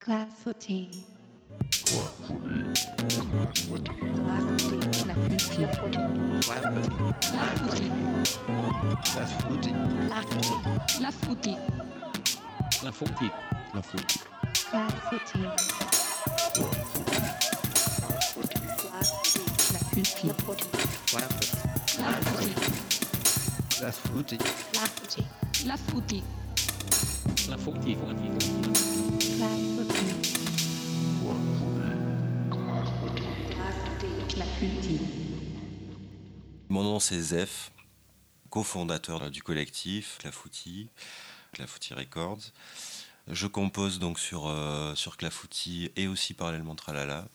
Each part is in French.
Class 14. Class 14. Class 14. Class 14. Class 14. Class 14. Class 14. l'info Mon nom c'est Zef, cofondateur du collectif Clafouti, Clafouti Records. Je compose donc sur, euh, sur Clafouti et aussi parallèlement Tralala.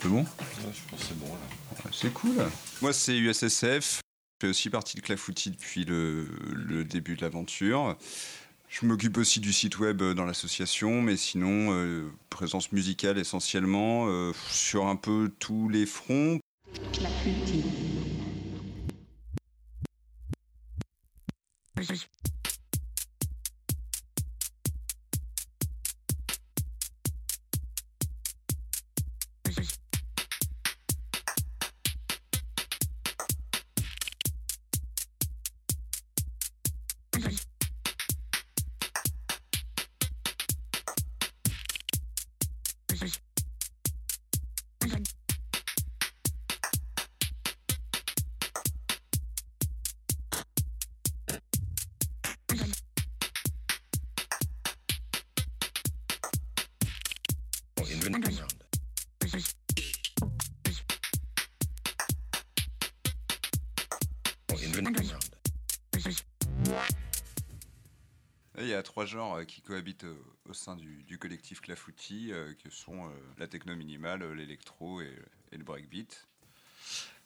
C'est bon? Je pense c'est bon là. C'est cool. Moi c'est USSF. Je fais aussi partie de Clafouti depuis le début de l'aventure. Je m'occupe aussi du site web dans l'association, mais sinon, euh, présence musicale essentiellement euh, sur un peu tous les fronts. Et A trois genres euh, qui cohabitent euh, au sein du, du collectif Clafouti, euh, que sont la techno minimale, l'électro et, et le breakbeat.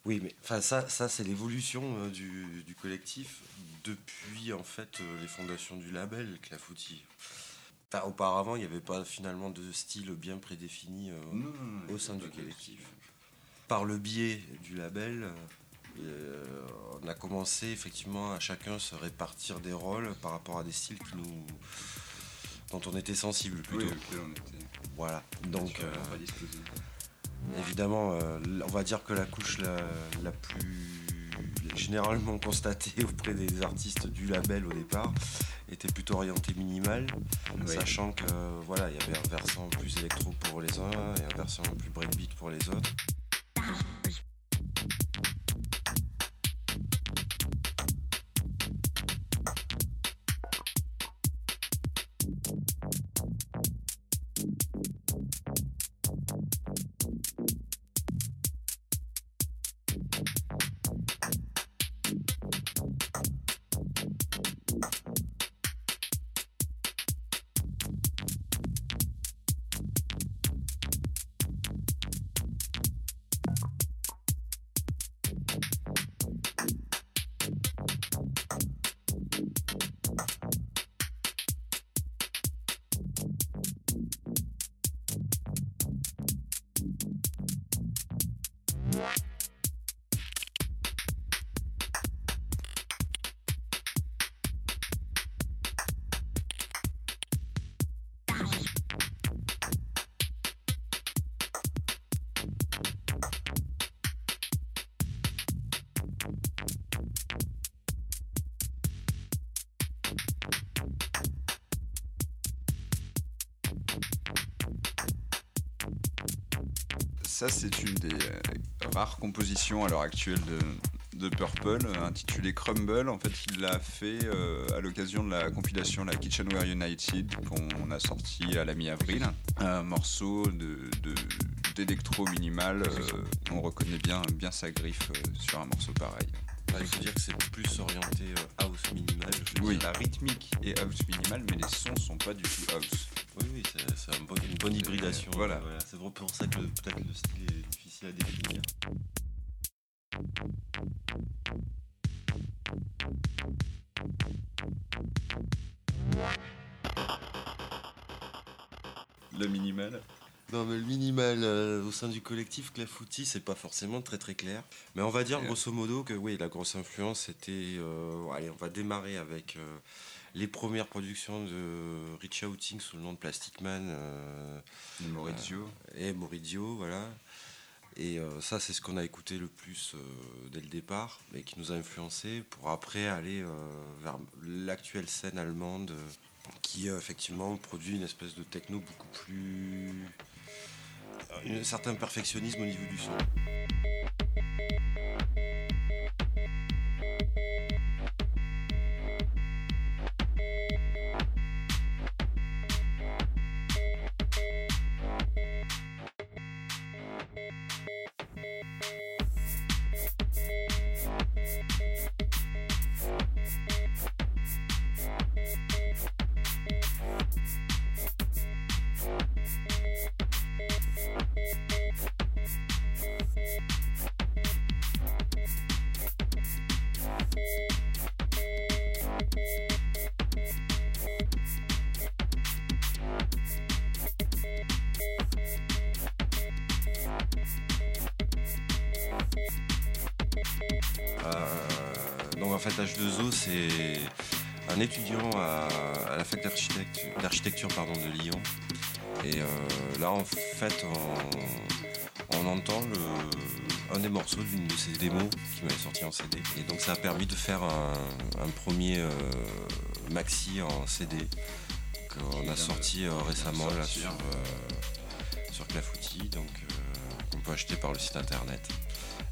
Oui, mais enfin ça, ça c'est l'évolution du, du collectif depuis en fait les fondations du label Clafouti. Enfin, auparavant, il n'y avait pas finalement de style bien prédéfini euh, au sein du collectif. Par le biais du label, on a commencé effectivement à chacun se répartir des rôles par rapport à des styles qui nous, dont on était sensible plutôt. Oui, on était Voilà. Donc euh, évidemment, euh, on va dire que la couche la, la plus généralement constatée auprès des artistes du label au départ était plutôt orientée minimale, Oui. sachant que euh, voilà, il y avait un versant plus électro pour les uns et un versant plus breakbeat pour les autres. Ça, c'est une des euh, rares compositions à l'heure actuelle de, de Purple, euh, intitulée Crumble. En fait, il l'a fait euh, à l'occasion de la compilation La Kitchenware United qu'on a sorti à la mi-avril. Un morceau de, de- d'électro minimal. euh, on reconnaît bien, bien sa griffe euh, sur un morceau pareil. Bah, il faut dire que c'est plus orienté euh, house minimal. je Oui, la rythmique est house minimal, mais les sons sont pas du tout house. C'est c'est un bon- une bonne hybridation. Voilà. C'est pour pour ça que peut-être le style est difficile à définir. Le minimal Non, mais le minimal euh, au sein du collectif Clafouti, c'est pas forcément très très clair. Mais on va dire euh, grosso modo que oui, la grosse influence c'était. euh, allez, on va démarrer avec euh, les premières productions de Rich Outing sous le nom de Plastic Man. euh, Maurizio. et Maurizio, voilà. Et euh, ça, c'est ce qu'on a écouté le plus euh, dès le départ et qui nous a influencé pour après aller euh, vers l'actuelle scène allemande euh, qui euh, effectivement produit une espèce de techno beaucoup plus. un certain perfectionnisme au niveau du son. Euh, donc en fait H2O c'est un étudiant à, la fac d'architecture, de Lyon. Et euh, là en fait on, entend un des morceaux d'une de ses démos qui m'avait sorti en CD. Et donc ça a permis de faire un, premier euh, maxi en CD qu'on a sorti récemment là, sur, sur Clafoutis, donc qu'on peut acheter par le site internet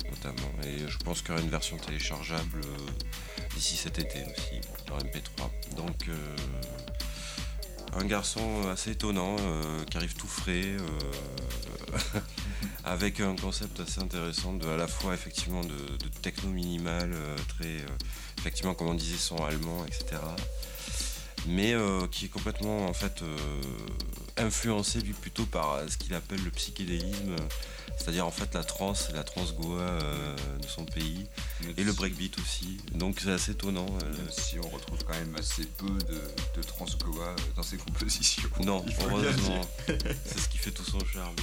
notamment. Et je pense qu'il y aura une version téléchargeable euh, d'ici cet été aussi, dans MP3. Donc euh, un garçon assez étonnant, euh, qui arrive tout frais, avec un concept assez intéressant de à la fois effectivement de, techno minimal, très effectivement comme on disait son allemand, etc. Mais euh, qui est complètement en fait euh, influencé lui plutôt par euh, ce qu'il appelle le psychédélisme, c'est-à-dire en fait la trance, la trance goa euh, de son pays, et le breakbeat aussi. Donc c'est assez étonnant. Même si on retrouve quand même assez peu de, de trans goa dans ses compositions. Non, heureusement. C'est ce qui fait tout son charme.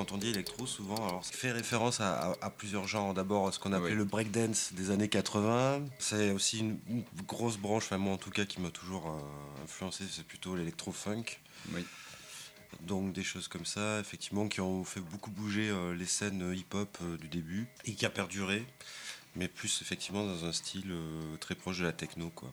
Quand on dit électro, souvent, alors ça fait référence à, à- à plusieurs genres. D'abord, ce qu'on appelait Oui. le breakdance des années 80. C'est aussi une, une grosse branche, enfin moi en tout cas, qui m'a toujours euh, influencé, c'est plutôt l'électro-funk. Oui. Donc des choses comme ça, effectivement, qui ont fait beaucoup bouger euh, les scènes hip-hop euh, du début et qui a perduré, mais plus effectivement dans un style très proche de la techno, quoi.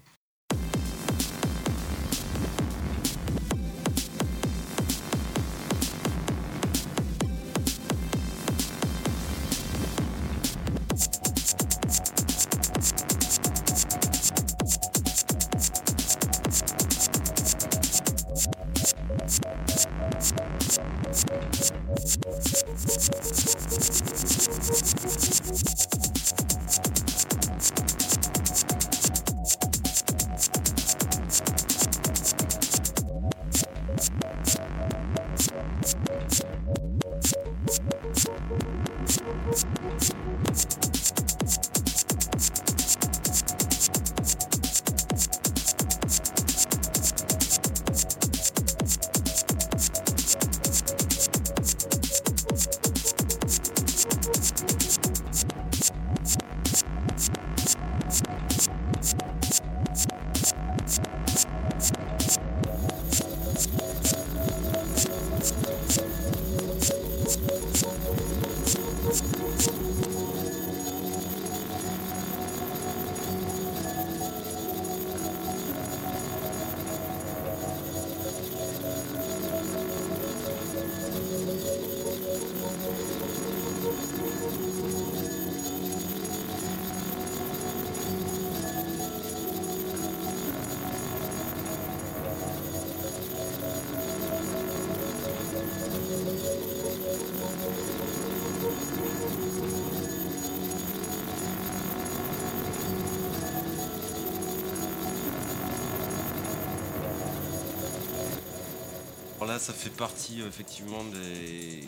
Ça, ça fait partie euh, effectivement des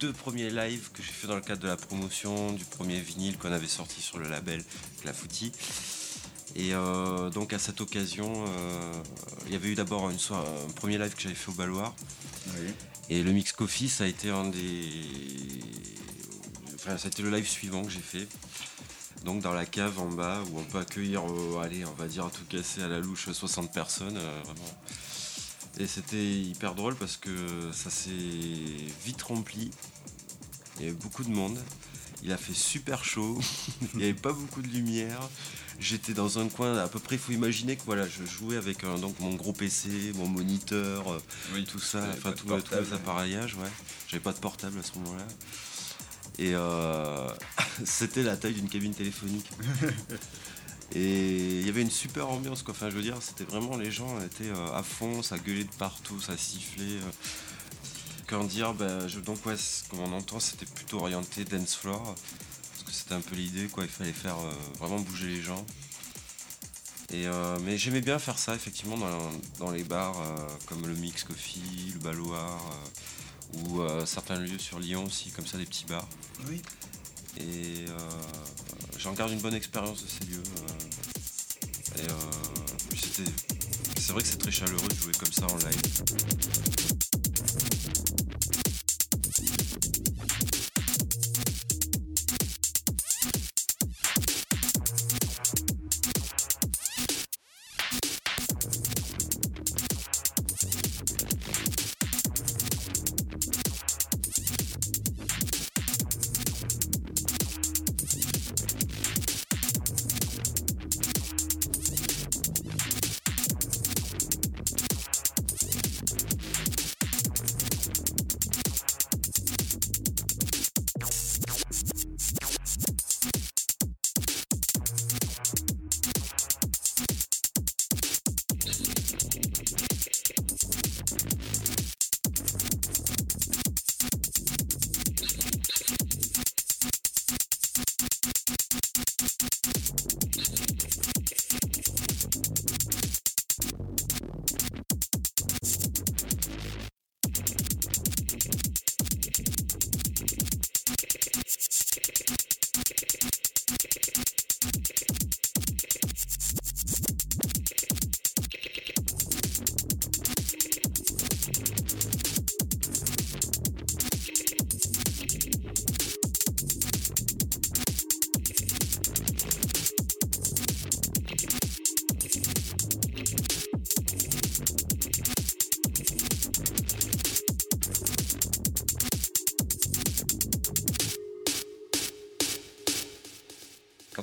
deux premiers lives que j'ai fait dans le cadre de la promotion du premier vinyle qu'on avait sorti sur le label Clafouti. Et euh, donc à cette occasion, euh, il y avait eu d'abord une soirée- un premier live que j'avais fait au Baloir. Et le Mix Coffee, ça a été un des. Enfin, ça a été le live suivant que j'ai fait. Donc dans la cave en bas où on peut accueillir, euh, allez, on va dire à tout casser à la louche 60 personnes, euh, vraiment. Et c'était hyper drôle parce que ça s'est vite rempli. Il y avait beaucoup de monde. Il a fait super chaud. Il n'y avait pas beaucoup de lumière. J'étais dans un coin à peu près. Il faut imaginer que voilà, je jouais avec un- donc mon gros PC, mon moniteur, euh, Oui, tout ça, enfin tous les ouais. appareillages, ouais. J'avais pas de portable à ce moment-là. Et euh, c'était la taille d'une cabine téléphonique. Et il y avait une super ambiance, quoi. Enfin, je veux dire, c'était vraiment les gens étaient euh, à fond, ça gueulait de partout, ça sifflait. euh. Quand dire, ben, je- donc ouais, comme on entend, c'était plutôt orienté dance floor, parce que c'était un peu l'idée, quoi. Il fallait faire euh, vraiment bouger les gens. Et mais j'aimais bien faire ça effectivement dans, les bars comme le Mix Coffee, le Baloir euh, ou certains lieux sur Lyon aussi, comme ça des petits bars. Oui. Et euh, j'en garde une bonne expérience de ces lieux. euh. et euh, c'est vrai que c'est très chaleureux de jouer comme ça en live.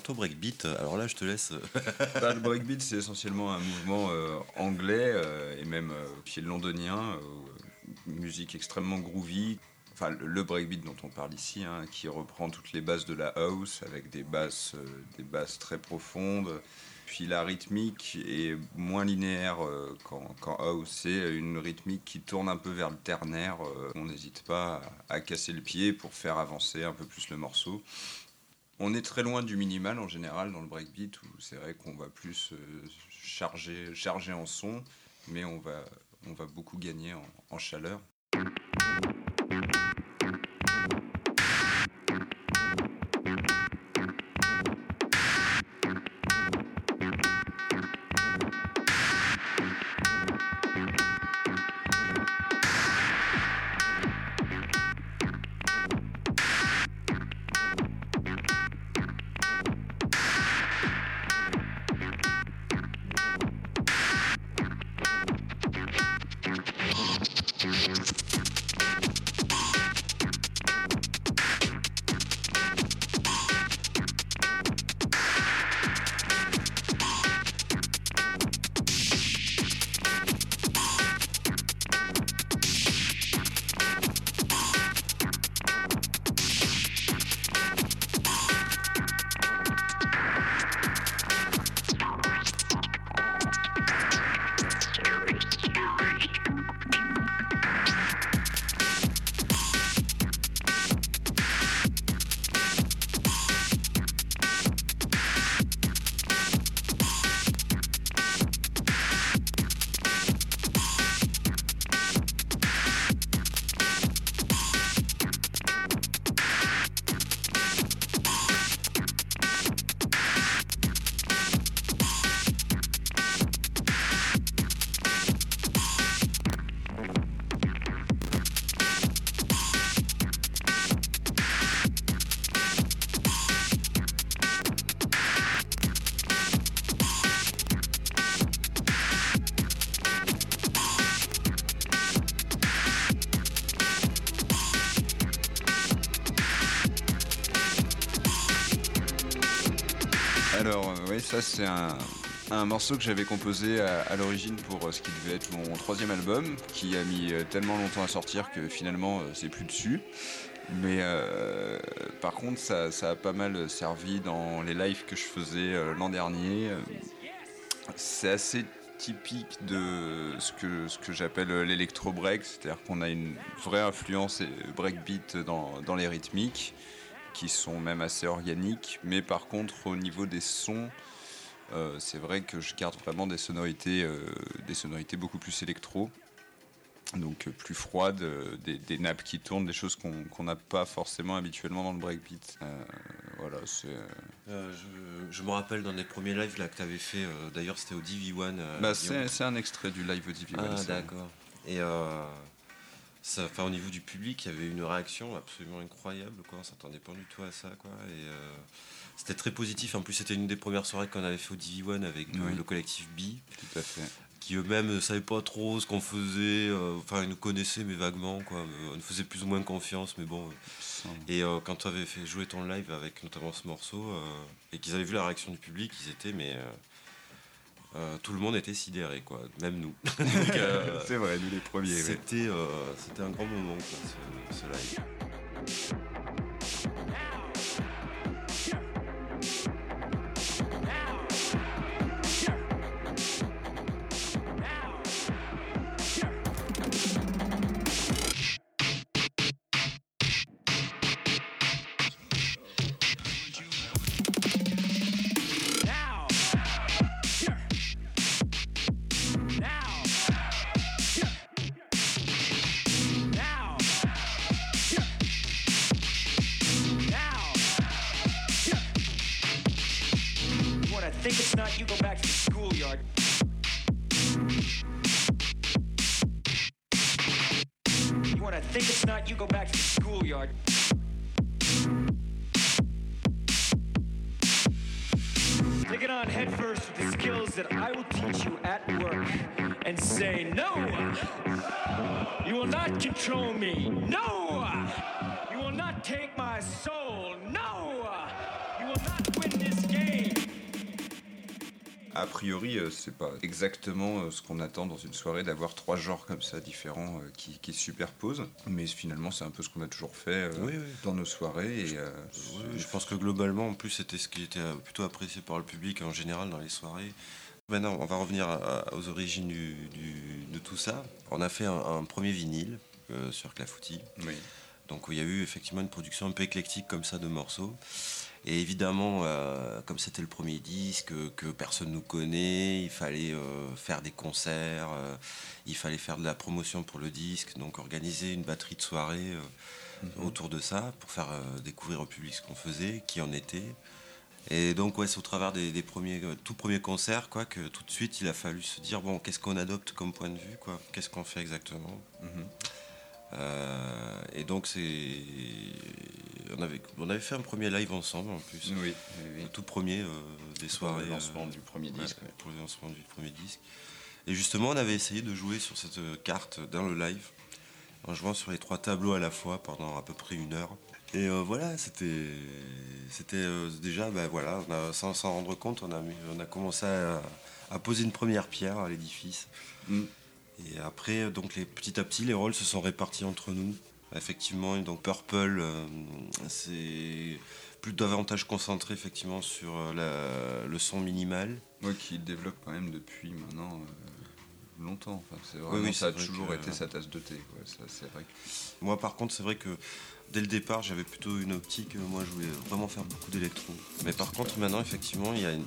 Breakbeat, alors là je te laisse. euh, Bah, le breakbeat, c'est essentiellement un mouvement euh, anglais euh, et même euh, est londonien, euh, musique extrêmement groovy. Enfin, le- breakbeat dont on parle ici, hein, qui reprend toutes les bases de la house avec des basses, euh, des basses très profondes. Puis la rythmique est moins linéaire euh, qu'en house. C'est une rythmique qui tourne un peu vers le ternaire. euh, on n'hésite pas à casser le pied pour faire avancer un peu plus le morceau. On est très loin du minimal en général dans le breakbeat où c'est vrai qu'on va plus euh, charger, en son, mais on va, beaucoup gagner en chaleur. Ça c'est un, morceau que j'avais composé à, l'origine pour euh, ce qui devait être mon troisième album, qui a mis euh, tellement longtemps à sortir que finalement euh, c'est plus dessus. Mais par contre, ça, a pas mal servi dans les lives que je faisais l'an dernier. C'est assez typique de ce que, ce que j'appelle l'électro break, c'est-à-dire qu'on a une vraie influence breakbeat dans les rythmiques, qui sont même assez organiques, mais par contre au niveau des sons, euh, c'est vrai que je garde vraiment des sonorités, euh, des sonorités beaucoup plus électro, donc euh, plus froides, des, des nappes qui tournent, des choses qu'on n'a pas forcément habituellement dans le breakbeat. Voilà, je, je me rappelle dans les premiers lives là, que tu avais fait, d'ailleurs c'était au DV1. euh, Bah, c'est un extrait du live Divi. Ah, d'accord. Et ça, enfin, au niveau du public, il y avait une réaction absolument incroyable. Quoi. On s'attendait pas du tout à ça. Quoi. Et euh, c'était très positif. En plus, c'était une des premières soirées qu'on avait fait au DV1 avec euh, Oui. le collectif B, Tout à fait. qui eux-mêmes ne savaient pas trop ce qu'on faisait. euh, Enfin, ils nous connaissaient, mais vaguement. Quoi. Euh, On nous faisait plus ou moins confiance, mais bon. Et euh, quand tu avais fait jouer ton live avec notamment ce morceau, euh, et qu'ils avaient vu la réaction du public, ils étaient, mais. Euh, tout le monde était sidéré, quoi, même nous. Euh, C'est vrai, nous les premiers. euh, c'était un grand moment, quoi, ce, ce live. Think it's not you, go back to the schoolyard. You wanna think it's not you, go back to the schoolyard. Take it on headfirst with the skills that I will teach you at work and say, No! You will not control me! No! A priori, euh, c'est pas exactement euh, ce qu'on attend dans une soirée d'avoir trois genres comme ça différents euh, qui, qui se superposent. Mais finalement, c'est un peu ce qu'on a toujours fait Oui, oui. dans nos soirées. Et, Oui, je pense que globalement, en plus, c'était ce qui était plutôt apprécié par le public en général dans les soirées. Maintenant, on va revenir à- aux origines du- du- de tout ça. On a fait un, un premier vinyle euh, sur Clafoutis. oui. Donc il y a eu effectivement une production un peu éclectique comme ça de morceaux. Et évidemment, euh, comme c'était le premier disque, que personne nous connaît, il fallait euh, faire des concerts, euh, il fallait faire de la promotion pour le disque, donc organiser une batterie de soirées euh, autour de ça pour faire découvrir au public ce qu'on faisait, qui en était. Et donc ouais, c'est au travers des, des premiers, tout premiers concerts quoi, que tout de suite il a fallu se dire bon, qu'est-ce qu'on adopte comme point de vue, quoi, qu'est-ce qu'on fait exactement? Mhm. Euh, et donc c'est, on avait, on avait fait un premier live ensemble en plus, Oui, oui, oui. le tout premier euh, des Pour soirées. le lancement euh, du premier disque. ouais. pour le lancement du premier disque. Et justement, on avait essayé de jouer sur cette euh, carte dans le live, en jouant sur les trois tableaux à la fois pendant à peu près une heure. Et euh, voilà, c'était, c'était euh, déjà, ben voilà, on a- sans s'en rendre compte, on a, mis- on a commencé à, à poser une première pierre à l'édifice. Mm. Et après, donc les, petit à petit, les rôles se sont répartis entre nous. Effectivement, donc Purple, euh, c'est plus davantage concentré effectivement sur euh, la- le son minimal. Moi qui développe quand même depuis maintenant euh, longtemps. Enfin, c'est vraiment, oui, ça a vrai toujours que- été sa tasse de thé. quoi. Ça, c'est vrai. que- Moi, par contre, c'est vrai que dès le départ, j'avais plutôt une optique. Moi, je voulais vraiment faire beaucoup d'électro. Mais par contre, maintenant, effectivement, il y a une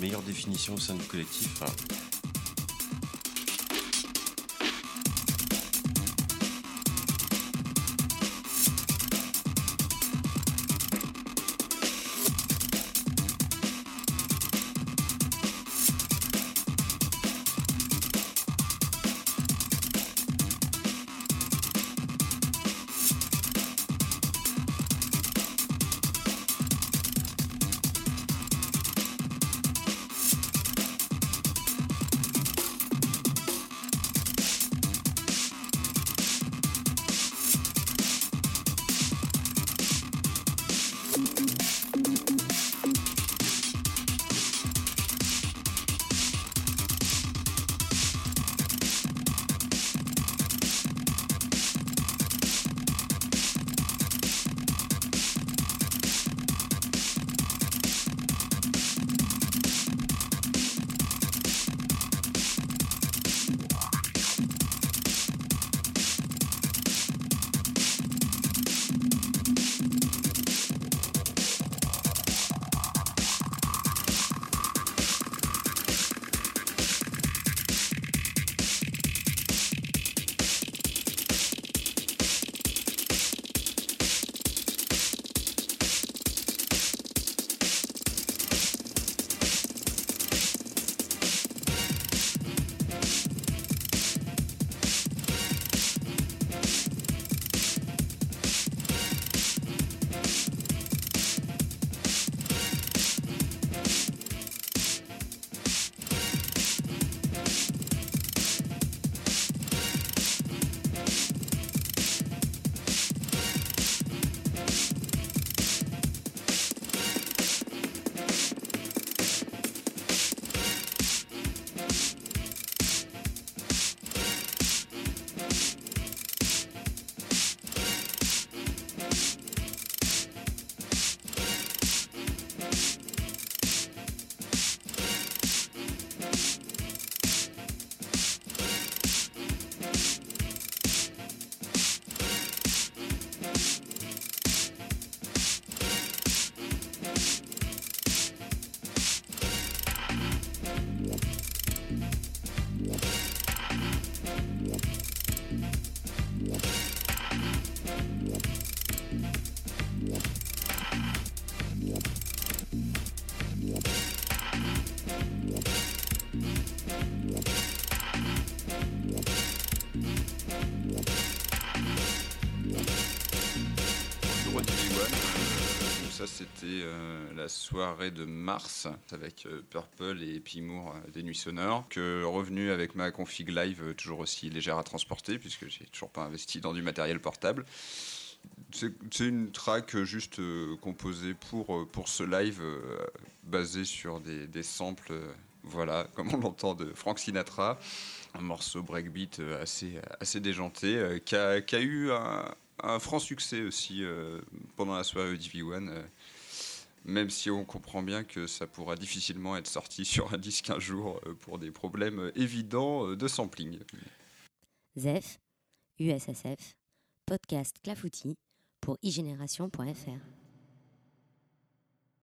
meilleure définition au sein du collectif. Enfin, la soirée de mars avec euh, Purple et Pimour euh, des Nuits Sonores. Que revenu avec ma config live euh, toujours aussi légère à transporter puisque j'ai toujours pas investi dans du matériel portable. C'est une track juste composée pour, pour ce live basée sur des, des samples, voilà, comme on l'entend de Frank Sinatra. Un morceau breakbeat assez, assez déjanté qui, a, qui a eu un, franc succès aussi pendant la soirée DV1. euh, même si on comprend bien que ça pourra difficilement être sorti sur un disque un jour euh, pour des problèmes euh, évidents euh, de sampling. ZEF, USSF, podcast Clafoutis pour.